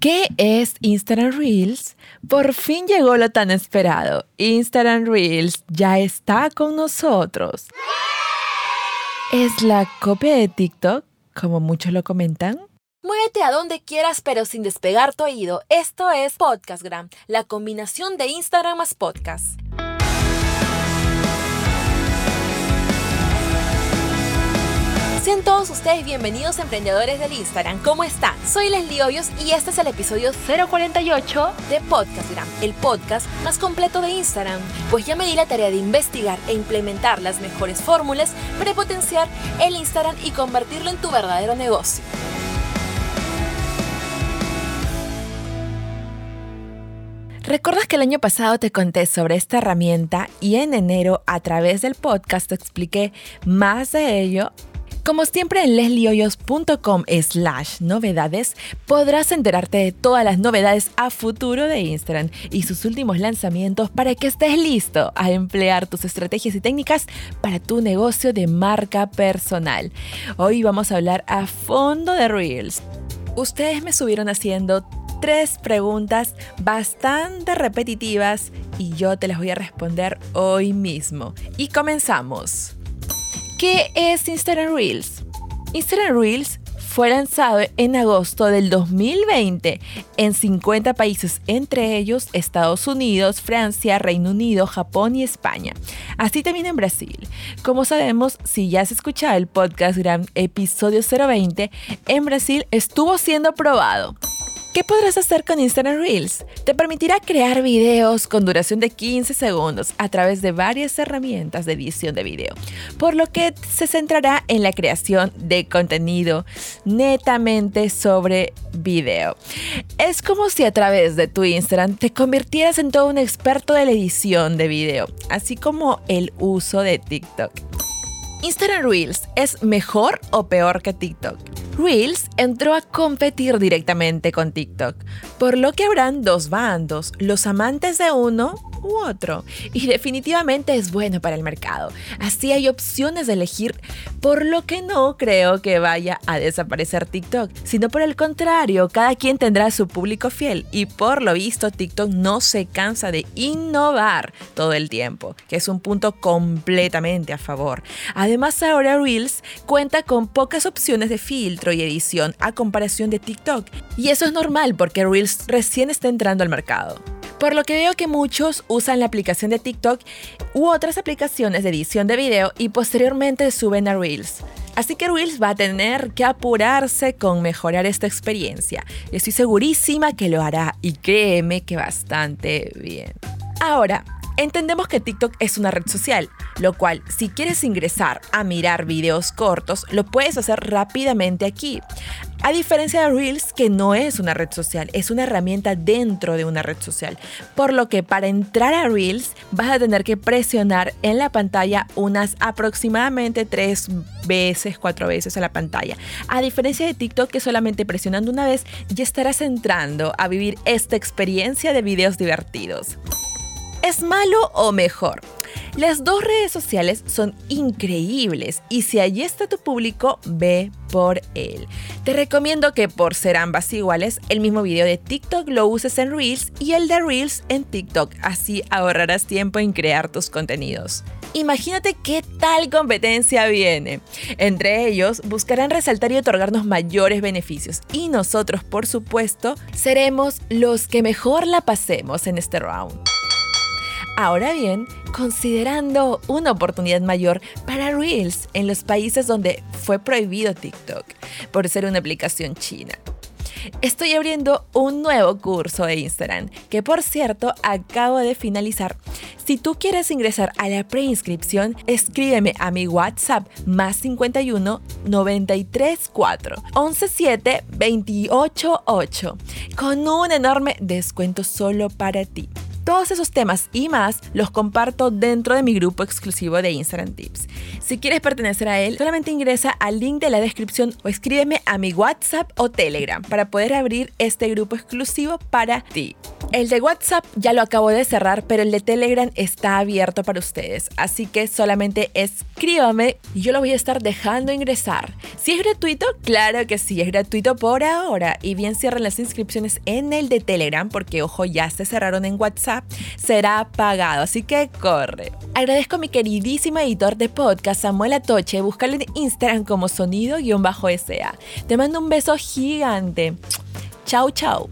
¿Qué es Instagram Reels? Por fin llegó lo tan esperado. Instagram Reels ya está con nosotros. ¿Es la copia de TikTok, como muchos lo comentan? Muévete a donde quieras, pero sin despegar tu oído. Esto es Podcastgram, la combinación de Instagram más podcast. Sean todos ustedes bienvenidos emprendedores del Instagram. ¿Cómo están? Soy Leslie Hoyos y este es el episodio 048 de Podcastgram, el podcast más completo de Instagram. Pues ya me di la tarea de investigar e implementar las mejores fórmulas para potenciar el Instagram y convertirlo en tu verdadero negocio. ¿Recuerdas que el año pasado te conté sobre esta herramienta y en enero a través del podcast te expliqué más de ello como siempre en lesliehoyos.com slash novedades podrás enterarte de todas las novedades a futuro de Instagram y sus últimos lanzamientos para que estés listo a emplear tus estrategias y técnicas para tu negocio de marca personal. Hoy vamos a hablar a fondo de Reels. Ustedes me subieron haciendo tres preguntas bastante repetitivas y yo te las voy a responder hoy mismo. Y comenzamos. ¿Qué es Instagram Reels? Instagram Reels fue lanzado en agosto del 2020 en 50 países, entre ellos Estados Unidos, Francia, Reino Unido, Japón y España. Así también en Brasil. Como sabemos, si ya has escuchado el podcast Gran episodio 020, en Brasil estuvo siendo probado. ¿Qué podrás hacer con Instagram Reels? Te permitirá crear videos con duración de 15 segundos a través de varias herramientas de edición de video, por lo que se centrará en la creación de contenido netamente sobre video. Es como si a través de tu Instagram te convirtieras en todo un experto de la edición de video, así como el uso de TikTok. Instagram Reels es mejor o peor que TikTok? Reels entró a competir directamente con TikTok, por lo que habrán dos bandos, los amantes de uno u otro. Y definitivamente es bueno para el mercado. Así hay opciones de elegir, por lo que no creo que vaya a desaparecer TikTok, sino por el contrario, cada quien tendrá su público fiel y por lo visto TikTok no se cansa de innovar todo el tiempo, que es un punto completamente a favor. Además ahora Reels cuenta con pocas opciones de filtro y edición a comparación de TikTok, y eso es normal porque Reels recién está entrando al mercado. Por lo que veo que muchos usan la aplicación de TikTok u otras aplicaciones de edición de video y posteriormente suben a Reels. Así que Reels va a tener que apurarse con mejorar esta experiencia. Estoy segurísima que lo hará y créeme que bastante bien. Ahora, Entendemos que TikTok es una red social, lo cual si quieres ingresar a mirar videos cortos, lo puedes hacer rápidamente aquí. A diferencia de Reels, que no es una red social, es una herramienta dentro de una red social. Por lo que para entrar a Reels vas a tener que presionar en la pantalla unas aproximadamente tres veces, cuatro veces a la pantalla. A diferencia de TikTok, que solamente presionando una vez ya estarás entrando a vivir esta experiencia de videos divertidos. ¿Es malo o mejor? Las dos redes sociales son increíbles y si allí está tu público, ve por él. Te recomiendo que por ser ambas iguales, el mismo video de TikTok lo uses en Reels y el de Reels en TikTok, así ahorrarás tiempo en crear tus contenidos. Imagínate qué tal competencia viene. Entre ellos, buscarán resaltar y otorgarnos mayores beneficios y nosotros, por supuesto, seremos los que mejor la pasemos en este round. Ahora bien, considerando una oportunidad mayor para Reels en los países donde fue prohibido TikTok por ser una aplicación china. Estoy abriendo un nuevo curso de Instagram, que por cierto acabo de finalizar. Si tú quieres ingresar a la preinscripción, escríbeme a mi WhatsApp más 51 93 4 11 7 28 8 con un enorme descuento solo para ti. Todos esos temas y más los comparto dentro de mi grupo exclusivo de Instagram Tips. Si quieres pertenecer a él, solamente ingresa al link de la descripción o escríbeme a mi WhatsApp o Telegram para poder abrir este grupo exclusivo para ti. El de WhatsApp ya lo acabo de cerrar, pero el de Telegram está abierto para ustedes, así que solamente escríbame y yo lo voy a estar dejando ingresar. Si es gratuito, claro que sí, es gratuito por ahora. Y bien cierren las inscripciones en el de Telegram, porque ojo, ya se cerraron en WhatsApp, será pagado, así que corre. Agradezco a mi queridísimo editor de podcast, Samuel Atoche, búscale en Instagram como sonido-sa. Te mando un beso gigante. Chau, chau.